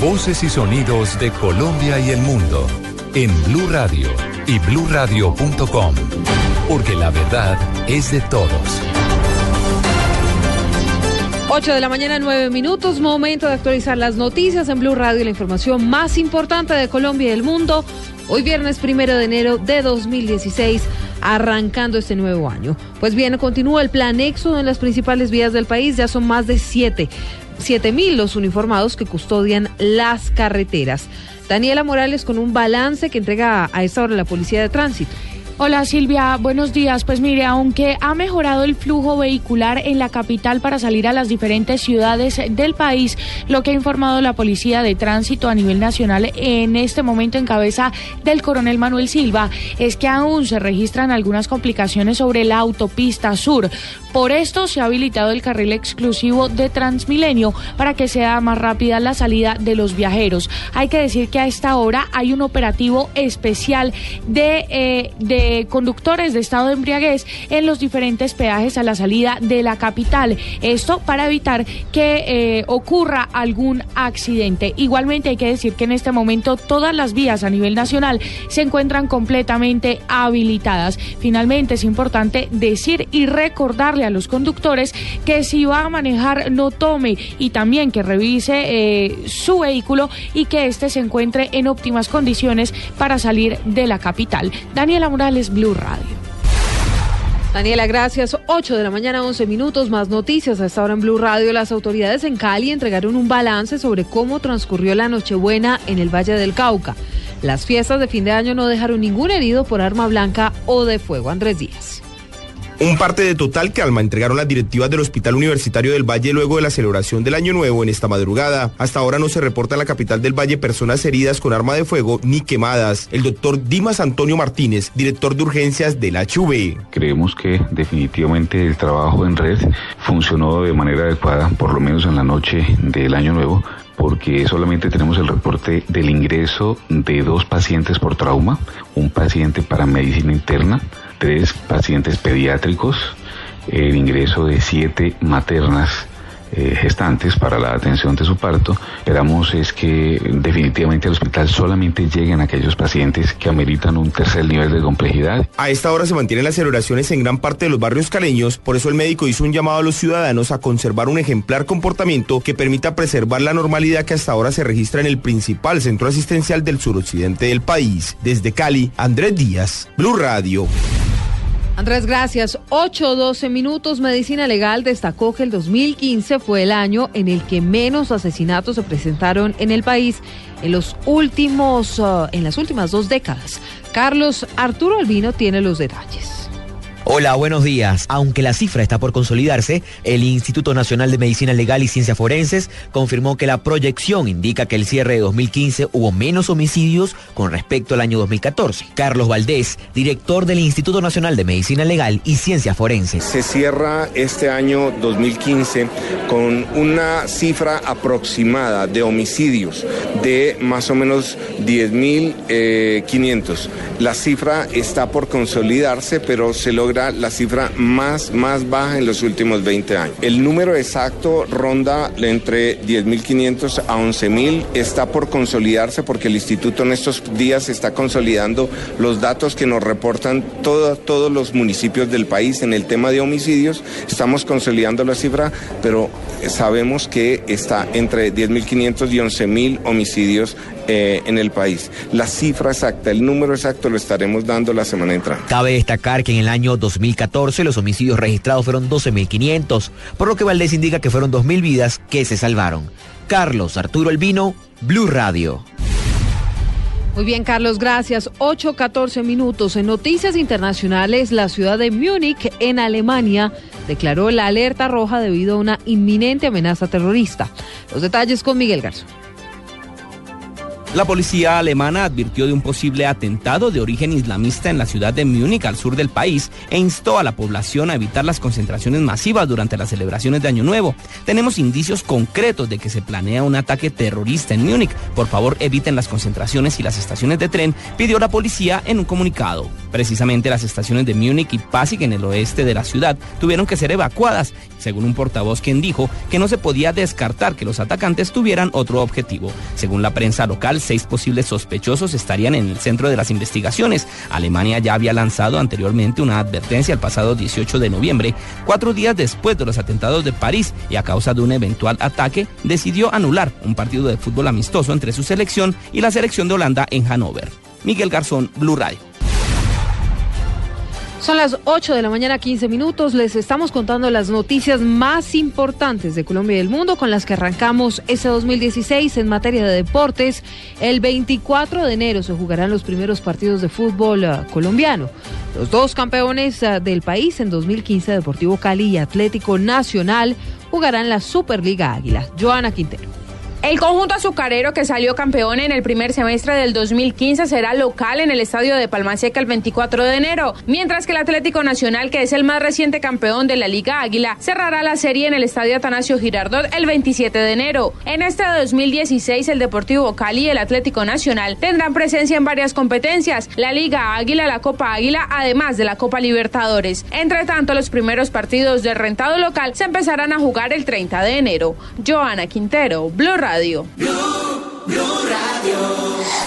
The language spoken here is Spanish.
Voces y sonidos de Colombia y el mundo en Blue Radio y bluradio.com, porque la verdad es de todos. 8 de la mañana, 9 minutos, momento de actualizar las noticias en Blue Radio, la información más importante de Colombia y el mundo. Hoy viernes primero de enero de 2016, arrancando este nuevo año. Pues bien, continúa el plan éxodo en las principales vías del país, ya son más de 7 siete mil los uniformados que custodian las carreteras. Daniela Morales con un balance que entrega a esta hora la Policía de Tránsito. Hola Silvia, buenos días. Pues mire, aunque ha mejorado el flujo vehicular en la capital para salir a las diferentes ciudades del país, lo que ha informado la Policía de Tránsito a nivel nacional en este momento en cabeza del coronel Manuel Silva es que aún se registran algunas complicaciones sobre la autopista sur. Por esto se ha habilitado el carril exclusivo de Transmilenio para que sea más rápida la salida de los viajeros. Hay que decir que a esta hora hay un operativo especial de, eh, de conductores de estado de embriaguez en los diferentes peajes a la salida de la capital. Esto para evitar que eh, ocurra algún accidente. Igualmente hay que decir que en este momento todas las vías a nivel nacional se encuentran completamente habilitadas. Finalmente es importante decir y recordarle a los conductores que si va a manejar no tome y también que revise eh, su vehículo y que éste se encuentre en óptimas condiciones para salir de la capital. Daniela Morales, Blue Radio. Daniela, gracias. 8 de la mañana, 11 minutos, más noticias. A esta hora en Blue Radio, las autoridades en Cali entregaron un balance sobre cómo transcurrió la Nochebuena en el Valle del Cauca. Las fiestas de fin de año no dejaron ningún herido por arma blanca o de fuego. Andrés Díaz. Un parte de total calma entregaron las directivas del Hospital Universitario del Valle luego de la celebración del Año Nuevo en esta madrugada. Hasta ahora no se reporta en la capital del Valle personas heridas con arma de fuego ni quemadas. El doctor Dimas Antonio Martínez, director de urgencias de la HV. Creemos que definitivamente el trabajo en red funcionó de manera adecuada, por lo menos en la noche del Año Nuevo porque solamente tenemos el reporte del ingreso de dos pacientes por trauma, un paciente para medicina interna, tres pacientes pediátricos, el ingreso de siete maternas eh, gestantes para la atención de su parto. Esperamos es que definitivamente al hospital solamente lleguen aquellos pacientes que ameritan un tercer nivel de complejidad. A esta hora se mantienen las celebraciones en gran parte de los barrios caleños, por eso el médico hizo un llamado a los ciudadanos a conservar un ejemplar comportamiento que permita preservar la normalidad que hasta ahora se registra en el principal centro asistencial del suroccidente del país. Desde Cali, Andrés Díaz, Blue Radio. Andrés, gracias. 8-12 minutos. Medicina Legal destacó que el 2015 fue el año en el que menos asesinatos se presentaron en el país en los últimos, uh, en las últimas dos décadas. Carlos Arturo Albino tiene los detalles. Hola, buenos días. Aunque la cifra está por consolidarse, el Instituto Nacional de Medicina Legal y Ciencias Forenses confirmó que la proyección indica que el cierre de 2015 hubo menos homicidios con respecto al año 2014. Carlos Valdés, director del Instituto Nacional de Medicina Legal y Ciencias Forenses. Se cierra este año 2015 con una cifra aproximada de homicidios de más o menos 10.500. la cifra está por consolidarse, pero se logra la cifra más, más baja en los últimos 20 años. El número exacto ronda entre 10.500 a 11.000. Está por consolidarse porque el instituto en estos días está consolidando los datos que nos reportan todos los municipios del país en el tema de homicidios. Estamos consolidando la cifra, pero sabemos que está entre 10.500 y 11.000 homicidios eh, en el país. La cifra exacta, el número exacto lo estaremos dando la semana entrante. Cabe destacar que en el año 2014 los homicidios registrados fueron 12.500, por lo que Valdés indica que fueron 2.000 vidas que se salvaron. Carlos Arturo Elvino, Blue Radio. Muy bien, Carlos, gracias. 8.14 minutos. En noticias internacionales, la ciudad de Múnich, en Alemania, declaró la alerta roja debido a una inminente amenaza terrorista. Los detalles con Miguel Garzón. La policía alemana advirtió de un posible atentado de origen islamista en la ciudad de Múnich, al sur del país, e instó a la población a evitar las concentraciones masivas durante las celebraciones de Año Nuevo. Tenemos indicios concretos de que se planea un ataque terrorista en Múnich. Por favor, eviten las concentraciones y las estaciones de tren, pidió la policía en un comunicado. Precisamente las estaciones de Múnich y Passig en el oeste de la ciudad tuvieron que ser evacuadas, según un portavoz quien dijo que no se podía descartar que los atacantes tuvieran otro objetivo. Según la prensa local, seis posibles sospechosos estarían en el centro de las investigaciones. Alemania ya había lanzado anteriormente una advertencia el pasado 18 de noviembre, cuatro días después de los atentados de París y a causa de un eventual ataque, decidió anular un partido de fútbol amistoso entre su selección y la selección de Holanda en Hannover. Miguel Garzón, Blue Radio. Son las 8 de la mañana, 15 minutos. Les estamos contando las noticias más importantes de Colombia y del mundo con las que arrancamos este 2016 en materia de deportes. El 24 de enero se jugarán los primeros partidos de fútbol uh, colombiano. Los dos campeones uh, del país en 2015, Deportivo Cali y Atlético Nacional, jugarán la Superliga Águila. Joana Quintero. El conjunto azucarero que salió campeón en el primer semestre del 2015 será local en el estadio de Palmaseca el 24 de enero, mientras que el Atlético Nacional, que es el más reciente campeón de la Liga Águila, cerrará la serie en el estadio Atanasio Girardot el 27 de enero. En este 2016, el Deportivo Cali y el Atlético Nacional tendrán presencia en varias competencias, la Liga Águila, la Copa Águila, además de la Copa Libertadores. Entre tanto, los primeros partidos del rentado local se empezarán a jugar el 30 de enero. Joana Quintero, Blue Radio.